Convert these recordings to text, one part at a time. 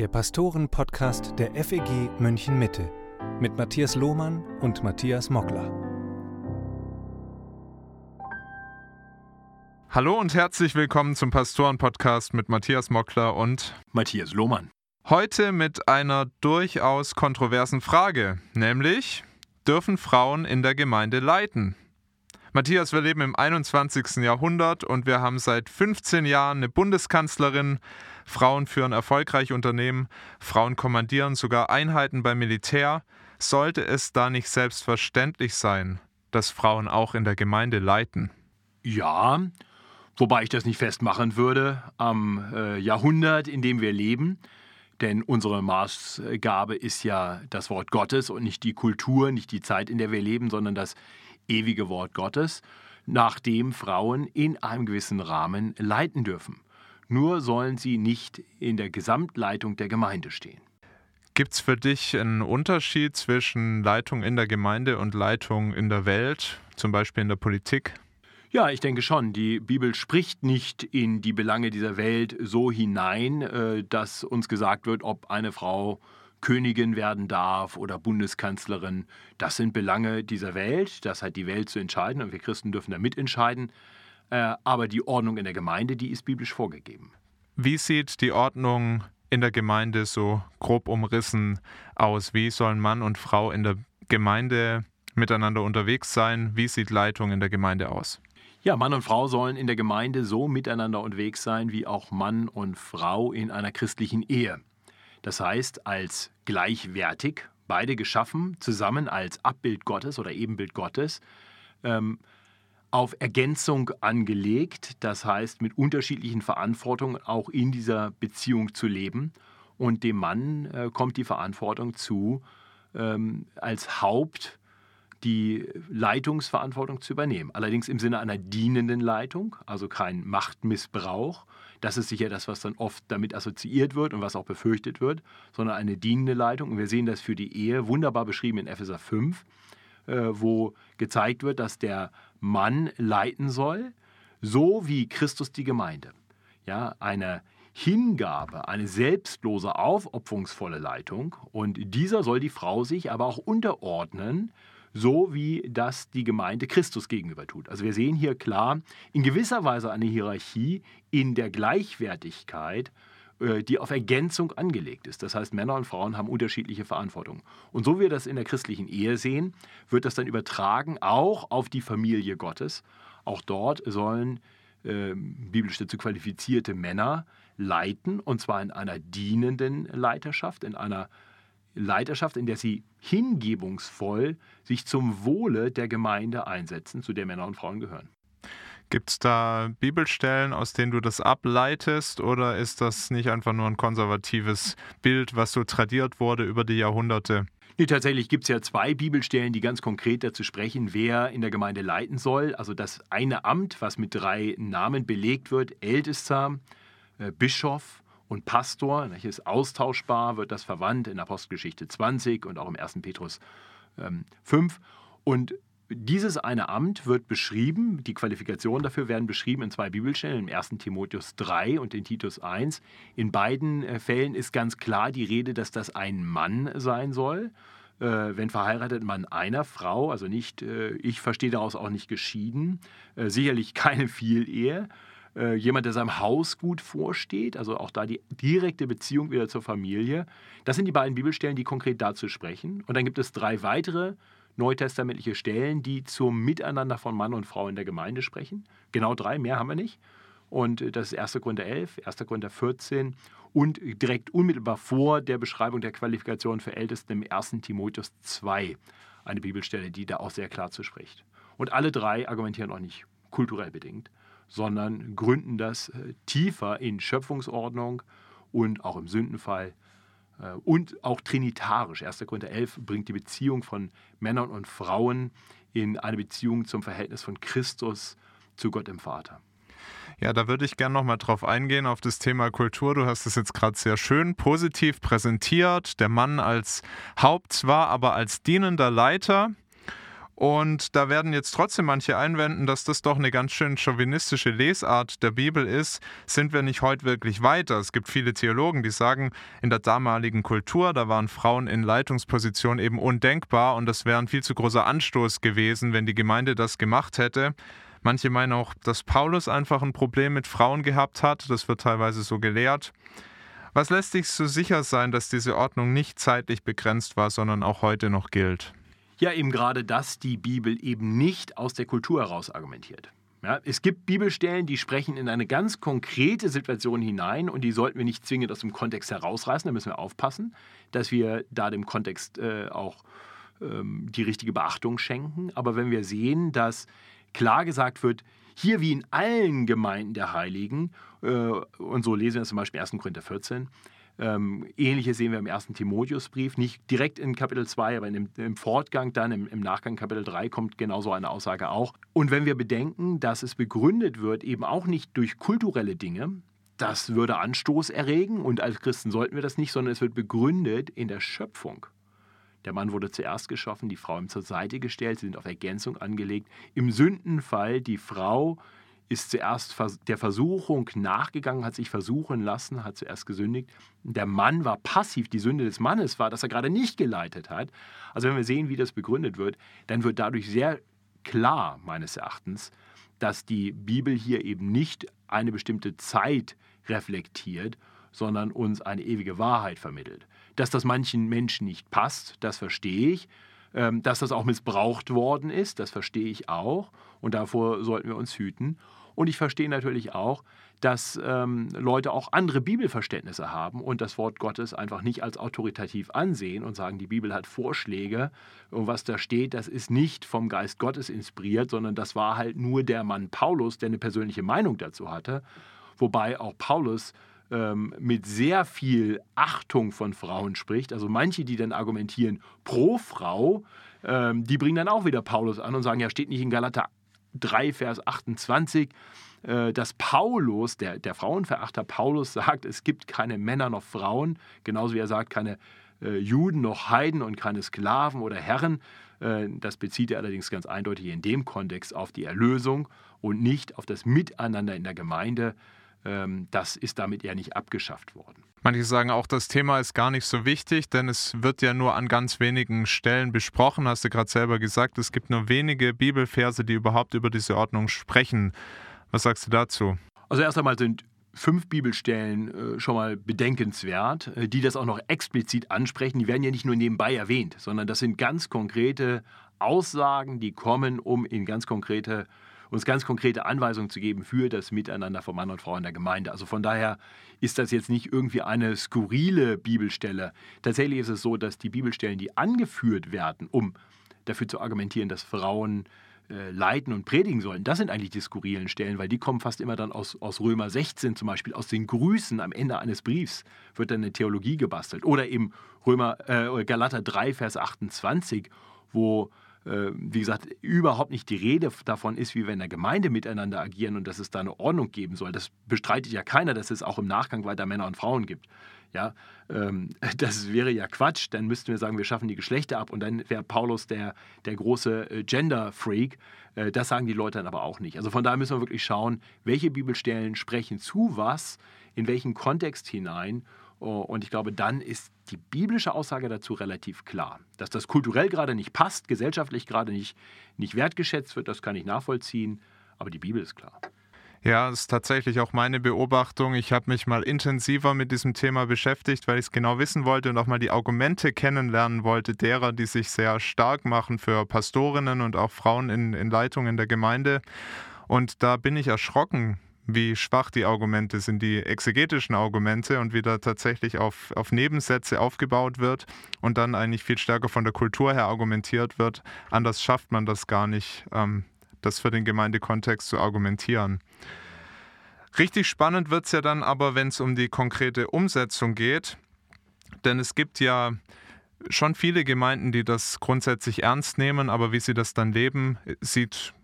der Pastoren-Podcast der FEG München Mitte mit Matthias Lohmann und Matthias Mockler. Hallo und herzlich willkommen zum Pastoren-Podcast mit Matthias Mockler und Matthias Lohmann. Heute mit einer durchaus kontroversen Frage, nämlich dürfen Frauen in der Gemeinde leiten? Matthias, wir leben im 21. Jahrhundert und wir haben seit 15 Jahren eine Bundeskanzlerin. Frauen führen erfolgreich Unternehmen, Frauen kommandieren sogar Einheiten beim Militär. Sollte es da nicht selbstverständlich sein, dass Frauen auch in der Gemeinde leiten? Ja, wobei ich das nicht festmachen würde am äh, Jahrhundert, in dem wir leben. Denn unsere Maßgabe ist ja das Wort Gottes und nicht die Kultur, nicht die Zeit, in der wir leben, sondern das ewige Wort Gottes, nachdem Frauen in einem gewissen Rahmen leiten dürfen. Nur sollen sie nicht in der Gesamtleitung der Gemeinde stehen. Gibt es für dich einen Unterschied zwischen Leitung in der Gemeinde und Leitung in der Welt, zum Beispiel in der Politik? Ja, ich denke schon. Die Bibel spricht nicht in die Belange dieser Welt so hinein, äh, dass uns gesagt wird, ob eine Frau Königin werden darf oder Bundeskanzlerin. Das sind Belange dieser Welt. Das hat die Welt zu entscheiden und wir Christen dürfen da mitentscheiden. Äh, aber die Ordnung in der Gemeinde, die ist biblisch vorgegeben. Wie sieht die Ordnung in der Gemeinde so grob umrissen aus? Wie sollen Mann und Frau in der Gemeinde miteinander unterwegs sein? Wie sieht Leitung in der Gemeinde aus? Ja, Mann und Frau sollen in der Gemeinde so miteinander unterwegs sein, wie auch Mann und Frau in einer christlichen Ehe. Das heißt, als gleichwertig, beide geschaffen, zusammen als Abbild Gottes oder Ebenbild Gottes, ähm, auf Ergänzung angelegt, das heißt mit unterschiedlichen Verantwortungen auch in dieser Beziehung zu leben. Und dem Mann äh, kommt die Verantwortung zu, ähm, als Haupt die Leitungsverantwortung zu übernehmen. Allerdings im Sinne einer dienenden Leitung, also kein Machtmissbrauch, das ist sicher das, was dann oft damit assoziiert wird und was auch befürchtet wird, sondern eine dienende Leitung. Und wir sehen das für die Ehe wunderbar beschrieben in Epheser 5, äh, wo gezeigt wird, dass der Mann leiten soll, so wie Christus die Gemeinde. Ja, eine Hingabe, eine selbstlose, aufopferungsvolle Leitung. Und dieser soll die Frau sich aber auch unterordnen, so wie das die Gemeinde Christus gegenüber tut. Also wir sehen hier klar in gewisser Weise eine Hierarchie in der Gleichwertigkeit, äh, die auf Ergänzung angelegt ist. Das heißt, Männer und Frauen haben unterschiedliche Verantwortung. Und so wie wir das in der christlichen Ehe sehen, wird das dann übertragen auch auf die Familie Gottes. Auch dort sollen äh, biblisch dazu qualifizierte Männer leiten, und zwar in einer dienenden Leiterschaft, in einer Leiterschaft, in der sie hingebungsvoll sich zum Wohle der Gemeinde einsetzen, zu der Männer und Frauen gehören. Gibt es da Bibelstellen, aus denen du das ableitest, oder ist das nicht einfach nur ein konservatives Bild, was so tradiert wurde über die Jahrhunderte? Nee, tatsächlich gibt es ja zwei Bibelstellen, die ganz konkret dazu sprechen, wer in der Gemeinde leiten soll. Also das eine Amt, was mit drei Namen belegt wird, Ältester, äh, Bischof und Pastor, das ist austauschbar, wird das verwandt in Apostelgeschichte 20 und auch im 1. Petrus ähm, 5. Und dieses eine Amt wird beschrieben, die Qualifikationen dafür werden beschrieben in zwei Bibelstellen, im 1. Timotheus 3 und in Titus 1. In beiden äh, Fällen ist ganz klar die Rede, dass das ein Mann sein soll. Äh, wenn verheiratet man einer Frau, also nicht, äh, ich verstehe daraus auch nicht geschieden, sicherlich keine Vielehe, jemand, der seinem Haus gut vorsteht, also auch da die direkte Beziehung wieder zur Familie. Das sind die beiden Bibelstellen, die konkret dazu sprechen. Und dann gibt es drei weitere neutestamentliche Stellen, die zum Miteinander von Mann und Frau in der Gemeinde sprechen. Genau drei, mehr haben wir nicht. Und äh, das ist 1. Korinther 11, 1. Korinther 14 und direkt unmittelbar vor der Beschreibung der Qualifikation für Ältesten im 1. Timotheus 2 eine Bibelstelle, die da auch sehr klar zu spricht. Und alle drei argumentieren auch nicht kulturell bedingt, sondern gründen das äh, tiefer in Schöpfungsordnung und auch im Sündenfall äh, und auch trinitarisch. 1. Korinther 11 bringt die Beziehung von Männern und Frauen in eine Beziehung zum Verhältnis von Christus zu Gott im Vater. Ja, da würde ich gerne nochmal drauf eingehen, auf das Thema Kultur. Du hast es jetzt gerade sehr schön positiv präsentiert. Der Mann als Haupt zwar, aber als dienender Leiter. Und da werden jetzt trotzdem manche einwenden, dass das doch eine ganz schön chauvinistische Lesart der Bibel ist. Sind wir nicht heute wirklich weiter? Es gibt viele Theologen, die sagen, in der damaligen Kultur, da waren Frauen in Leitungspositionen eben undenkbar und das wäre ein viel zu großer Anstoß gewesen, wenn die Gemeinde das gemacht hätte. Manche meinen auch, dass Paulus einfach ein Problem mit Frauen gehabt hat. Das wird teilweise so gelehrt. Was lässt sich so sicher sein, dass diese Ordnung nicht zeitlich begrenzt war, sondern auch heute noch gilt? Ja, eben gerade, dass die Bibel eben nicht aus der Kultur heraus argumentiert. Ja, es gibt Bibelstellen, die sprechen in eine ganz konkrete Situation hinein und die sollten wir nicht zwingend aus dem Kontext herausreißen. Da müssen wir aufpassen, dass wir da dem Kontext äh, auch ähm, die richtige Beachtung schenken. Aber wenn wir sehen, dass klar gesagt wird, hier wie in allen Gemeinden der Heiligen, äh, und so lesen wir zum Beispiel 1. Korinther 14, ähm, Ähnliches sehen wir im ersten Timotheusbrief, nicht direkt in Kapitel 2, aber im, im Fortgang dann, im, im, Nachgang Kapitel 3 kommt genau so eine Aussage auch. Und wenn wir bedenken, dass es begründet wird, eben auch nicht durch kulturelle Dinge, das würde Anstoß erregen und als Christen sollten wir das nicht, sondern es wird begründet in der Schöpfung. Der Mann wurde zuerst geschaffen, die Frau ihm zur Seite gestellt, sie sind auf Ergänzung angelegt. Im Sündenfall die Frau ist zuerst der Versuchung nachgegangen, hat sich versuchen lassen, hat zuerst gesündigt. Der Mann war passiv. Die Sünde des Mannes war, dass er gerade nicht geleitet hat. Also wenn wir sehen, wie das begründet wird, dann wird dadurch sehr klar, meines Erachtens, dass die Bibel hier eben nicht eine bestimmte Zeit reflektiert, sondern uns eine ewige Wahrheit vermittelt. Dass das manchen Menschen nicht passt, das verstehe ich. Ähm, dass das auch missbraucht worden ist, das verstehe ich auch. Und davor sollten wir uns hüten. Und ich verstehe natürlich auch, dass ähm, Leute auch andere Bibelverständnisse haben und das Wort Gottes einfach nicht als autoritativ ansehen und sagen, die Bibel hat Vorschläge und was da steht, das ist nicht vom Geist Gottes inspiriert, sondern das war halt nur der Mann Paulus, der eine persönliche Meinung dazu hatte. Wobei auch Paulus ähm, mit sehr viel Achtung von Frauen spricht. Also manche, die dann argumentieren pro Frau, ähm, die bringen dann auch wieder Paulus an und sagen, ja, steht nicht in Galater 3, Vers 28, äh, dass Paulus, der, der Frauenverachter Paulus, sagt, es gibt keine Männer noch Frauen, genauso wie er sagt, keine äh, Juden noch Heiden und keine Sklaven oder Herren. Äh, das bezieht er allerdings ganz eindeutig in dem Kontext auf die Erlösung und nicht auf das Miteinander in der Gemeinde. Ähm, das ist damit eher nicht abgeschafft worden. Manche sagen auch, das Thema ist gar nicht so wichtig, denn es wird ja nur an ganz wenigen Stellen besprochen. Hast du gerade selber gesagt, es gibt nur wenige Bibelverse, die überhaupt über diese Ordnung sprechen. Was sagst du dazu? Also erst einmal sind fünf Bibelstellen äh, schon mal bedenkenswert, äh, die das auch noch explizit ansprechen. Die werden ja nicht nur nebenbei erwähnt, sondern das sind ganz konkrete Aussagen, die kommen, um in ganz konkrete uns ganz konkrete Anweisungen zu geben für das Miteinander von Mann und Frau in der Gemeinde. Also von daher ist das jetzt nicht irgendwie eine skurrile Bibelstelle. Tatsächlich ist es so, dass die Bibelstellen, die angeführt werden, um dafür zu argumentieren, dass Frauen äh, leiten und predigen sollen, das sind eigentlich die skurrilen Stellen, weil die kommen fast immer dann aus, aus Römer 16 zum Beispiel, aus den Grüßen am Ende eines Briefs wird dann eine Theologie gebastelt. Oder eben Römer, äh, Galater 3, Vers 28, wo wie gesagt, überhaupt nicht die Rede davon ist, wie wir in der Gemeinde miteinander agieren und dass es da eine Ordnung geben soll. Das bestreitet ja keiner, dass es auch im Nachgang weiter Männer und Frauen gibt. Ja, ähm, das wäre ja Quatsch. Dann müssten wir sagen, wir schaffen die Geschlechter ab und dann wäre Paulus der, der große äh, Gender-Freak. Äh, das sagen die Leute dann aber auch nicht. Also von daher müssen wir wirklich schauen, welche Bibelstellen sprechen zu was, in welchen Kontext hinein und ich glaube, dann ist die biblische Aussage dazu relativ klar. Dass das kulturell gerade nicht passt, gesellschaftlich gerade nicht, nicht wertgeschätzt wird, das kann ich nachvollziehen, aber die Bibel ist klar. Ja, das ist tatsächlich auch meine Beobachtung. Ich habe mich mal intensiver mit diesem Thema beschäftigt, weil ich es genau wissen wollte und auch mal die Argumente kennenlernen wollte derer, die sich sehr stark machen für Pastorinnen und auch Frauen in, in Leitungen der Gemeinde. Und da bin ich erschrocken, wie schwach die Argumente sind, die exegetischen Argumente und wie da tatsächlich auf, auf Nebensätze aufgebaut wird und dann eigentlich viel stärker von der Kultur her argumentiert wird. Anders schafft man das gar nicht, ähm, das für den Gemeindekontext zu argumentieren. Richtig spannend wird es ja dann aber, wenn es um die konkrete Umsetzung geht, denn es gibt ja schon viele Gemeinden, die das grundsätzlich ernst nehmen, aber wie sie das dann leben, sieht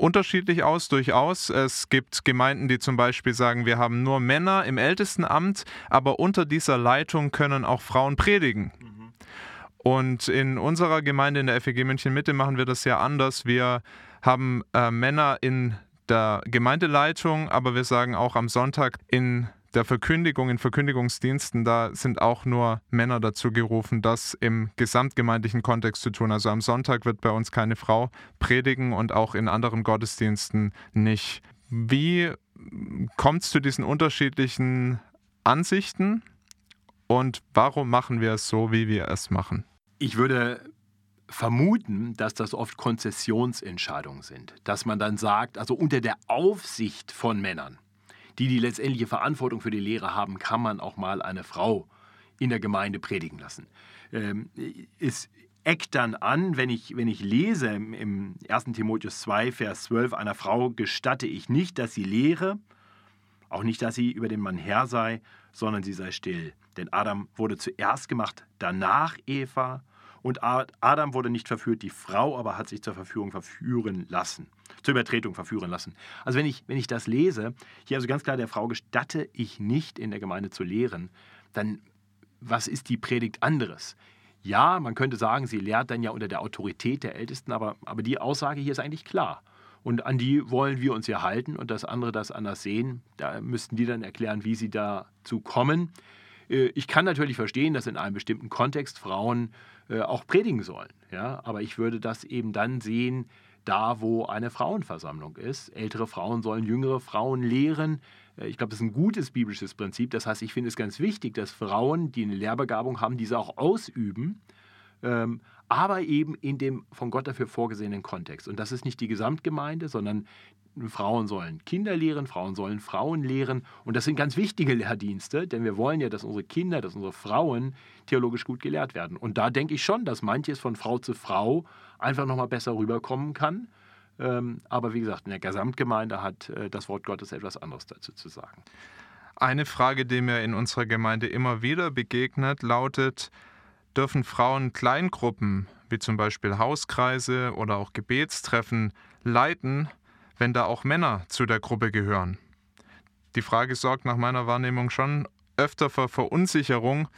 unterschiedlich aus, durchaus. Es gibt Gemeinden, die zum Beispiel sagen, wir haben nur Männer im Ältestenamt, aber unter dieser Leitung können auch Frauen predigen. Mhm. Und in unserer Gemeinde in der FEG München Mitte machen wir das ja anders. Wir haben äh, Männer in der Gemeindeleitung, aber wir sagen auch am Sonntag in der Verkündigung, in Verkündigungsdiensten, da sind auch nur Männer dazu gerufen, das im gesamtgemeindlichen Kontext zu tun. Also am Sonntag wird bei uns keine Frau predigen und auch in anderen Gottesdiensten nicht. Wie kommt es zu diesen unterschiedlichen Ansichten und warum machen wir es so, wie wir es machen? Ich würde vermuten, dass das oft Konzessionsentscheidungen sind. Dass man dann sagt, also unter der Aufsicht von Männern, die die letztendliche Verantwortung für die Lehre haben, kann man auch mal eine Frau in der Gemeinde predigen lassen. Ähm, es eckt dann an, wenn ich, wenn ich lese im 1. Timotheus 2, Vers 12, einer Frau gestatte ich nicht, dass sie lehre, auch nicht, dass sie über den Mann Herr sei, sondern sie sei still. Denn Adam wurde zuerst gemacht, danach Eva. Und Adam wurde nicht verführt, die Frau aber hat sich zur Verführung verführen lassen, zur Übertretung verführen lassen. Also wenn ich, wenn ich das lese, hier also ganz klar der Frau gestatte ich nicht in der Gemeinde zu lehren, dann was ist die Predigt anderes? Ja, man könnte sagen, sie lehrt dann ja unter der Autorität der Ältesten, aber, aber die Aussage hier ist eigentlich klar. Und an die wollen wir uns ja halten und das andere das anders sehen. Da müssten die dann erklären, wie sie dazu kommen. Äh, ich kann natürlich verstehen, dass in einem bestimmten Kontext Frauen äh, auch predigen sollen. Ja? Aber ich würde das eben dann sehen, da wo eine Frauenversammlung ist. Ältere Frauen sollen jüngere Frauen lehren. Äh, ich glaube, das ist ein gutes biblisches Prinzip. Das heißt, ich finde es ganz wichtig, dass Frauen, die eine Lehrbegabung haben, diese auch ausüben, ähm, aber eben in dem von Gott dafür vorgesehenen Kontext. Und das ist nicht die Gesamtgemeinde, sondern Frauen sollen Kinder lehren, Frauen sollen Frauen lehren. Und das sind ganz wichtige Lehrdienste, denn wir wollen ja, dass unsere Kinder, dass unsere Frauen theologisch gut gelehrt werden. Und da denke ich schon, dass manches von Frau zu Frau einfach nochmal besser rüberkommen kann. Ähm, aber wie gesagt, in der Gesamtgemeinde hat äh, das Wort Gottes etwas anderes dazu zu sagen. Eine Frage, die mir in unserer Gemeinde immer wieder begegnet, lautet, dürfen Frauen Kleingruppen, wie zum Beispiel Hauskreise oder auch Gebetstreffen, leiten, wenn da auch Männer zu der Gruppe gehören? Die Frage sorgt nach meiner Wahrnehmung schon öfter für Verunsicherung.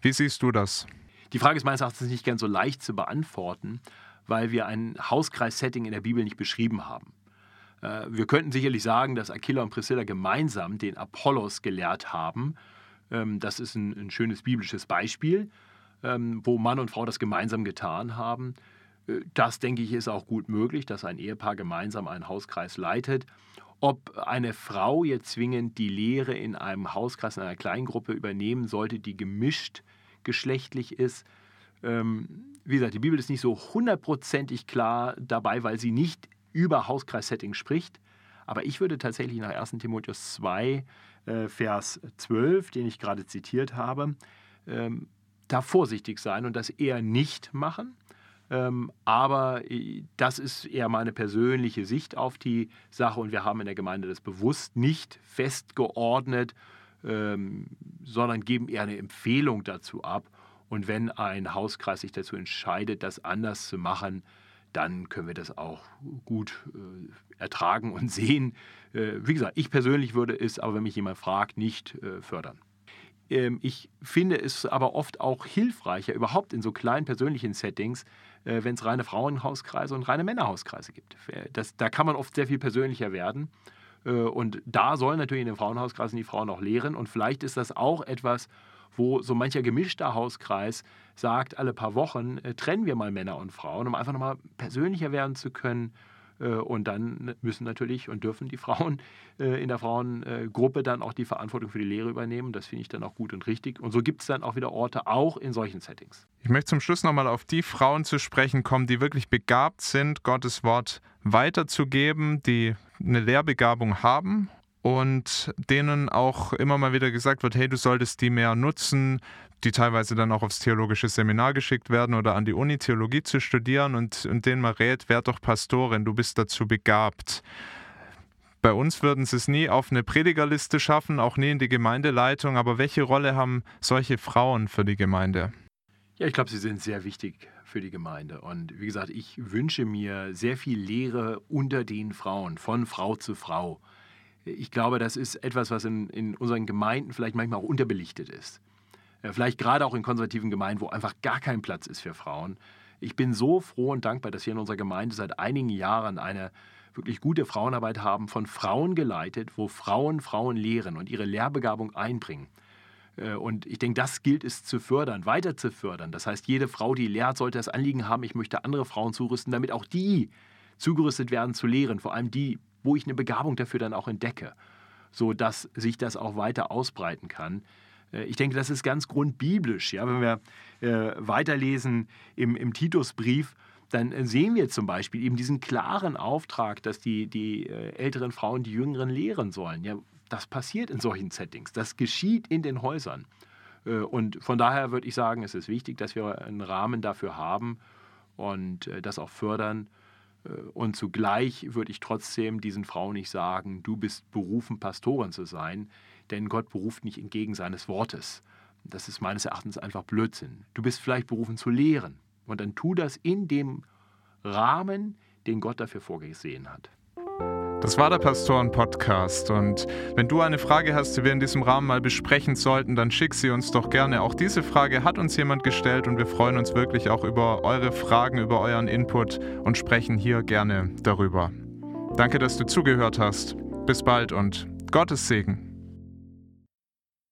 Wie siehst du das? Die Frage ist meines Erachtens nicht ganz so leicht zu beantworten, weil wir ein Hauskreis-Setting in der Bibel nicht beschrieben haben. Äh, wir könnten sicherlich sagen, dass Aquila und Priscilla gemeinsam den Apollos gelehrt haben. Ähm, das ist ein, ein schönes biblisches Beispiel, ähm, wo Mann und Frau das gemeinsam getan haben. Äh, das, denke ich, ist auch gut möglich, dass ein Ehepaar gemeinsam einen Hauskreis leitet. Ob eine Frau jetzt zwingend die Lehre in einem Hauskreis, in einer Kleingruppe übernehmen sollte, die gemischt geschlechtlich ist, ähm, wie gesagt, die Bibel ist nicht so hundertprozentig klar dabei, weil sie nicht über Hauskreissetting spricht. Aber ich würde tatsächlich nach 1 Timotheus 2, äh, Vers 12, den ich gerade zitiert habe, ähm, da vorsichtig sein und das eher nicht machen. Ähm, aber äh, das ist eher meine persönliche Sicht auf die Sache und wir haben in der Gemeinde das bewusst nicht festgeordnet, ähm, sondern geben eher eine Empfehlung dazu ab. Und wenn ein Hauskreis sich dazu entscheidet, das anders zu machen, dann können wir das auch gut äh, ertragen und sehen. Äh, wie gesagt, ich persönlich würde es, aber wenn mich jemand fragt, nicht äh, fördern. Ähm, ich finde es aber oft auch hilfreicher, überhaupt in so kleinen persönlichen Settings, äh, wenn es reine Frauenhauskreise und reine Männerhauskreise gibt. Das, da kann man oft sehr viel persönlicher werden. Äh, und da sollen natürlich in den Frauenhauskreisen die Frauen auch lehren. Und vielleicht ist das auch etwas, wo so mancher gemischter Hauskreis sagt, alle paar Wochen äh, trennen wir mal Männer und Frauen, um einfach nochmal persönlicher werden zu können. Äh, und dann müssen natürlich und dürfen die Frauen äh, in der Frauengruppe dann auch die Verantwortung für die Lehre übernehmen. Das finde ich dann auch gut und richtig. Und so gibt es dann auch wieder Orte, auch in solchen Settings. Ich möchte zum Schluss nochmal auf die Frauen zu sprechen kommen, die wirklich begabt sind, Gottes Wort weiterzugeben, die eine Lehrbegabung haben und denen auch immer mal wieder gesagt wird, hey, du solltest die mehr nutzen, die teilweise dann auch aufs theologische Seminar geschickt werden oder an die Uni Theologie zu studieren und, und denen man rät, werd doch Pastorin, du bist dazu begabt. Bei uns würden sie es nie auf eine Predigerliste schaffen, auch nie in die Gemeindeleitung, aber welche Rolle haben solche Frauen für die Gemeinde? Ja, ich glaube, sie sind sehr wichtig für die Gemeinde. Und wie gesagt, ich wünsche mir sehr viel Lehre unter den Frauen, von Frau zu Frau ich glaube, das ist etwas, was in, in unseren Gemeinden vielleicht manchmal auch unterbelichtet ist. Äh, vielleicht gerade auch in konservativen Gemeinden, wo einfach gar kein Platz ist für Frauen. Ich bin so froh und dankbar, dass wir in unserer Gemeinde seit einigen Jahren eine wirklich gute Frauenarbeit haben, von Frauen geleitet, wo Frauen Frauen lehren und ihre Lehrbegabung einbringen. Äh, und ich denke, das gilt es zu fördern, weiter zu fördern. Das heißt, jede Frau, die lehrt, sollte das Anliegen haben, ich möchte andere Frauen zurüsten, damit auch die zugerüstet werden zu lehren. Vor allem die, wo ich eine Begabung dafür dann auch entdecke, sodass sich das auch weiter ausbreiten kann. Äh, ich denke, das ist ganz grundbiblisch. Ja? Wenn wir äh, weiterlesen im, im Titusbrief, dann sehen wir zum Beispiel eben diesen klaren Auftrag, dass die, die äh, älteren Frauen die Jüngeren lehren sollen. Ja, das passiert in solchen Settings. Das geschieht in den Häusern. Äh, und von daher würde ich sagen, es ist wichtig, dass wir einen Rahmen dafür haben und äh, das auch fördern. Äh, und zugleich würde ich trotzdem diesen Frauen nicht sagen, du bist berufen, Pastorin zu sein, denn Gott beruft nicht entgegen seines Wortes. Das ist meines Erachtens einfach Blödsinn. Du bist vielleicht berufen zu lehren. Und dann tu das in dem Rahmen, den Gott dafür vorgesehen hat. Das war der Pastoren-Podcast. Und wenn du eine Frage hast, die wir in diesem Rahmen mal besprechen sollten, dann schick sie uns doch gerne. Auch diese Frage hat uns jemand gestellt und wir freuen uns wirklich auch über eure Fragen, über euren Input und sprechen hier gerne darüber. Danke, dass du zugehört hast. Bis bald und Gottes Segen.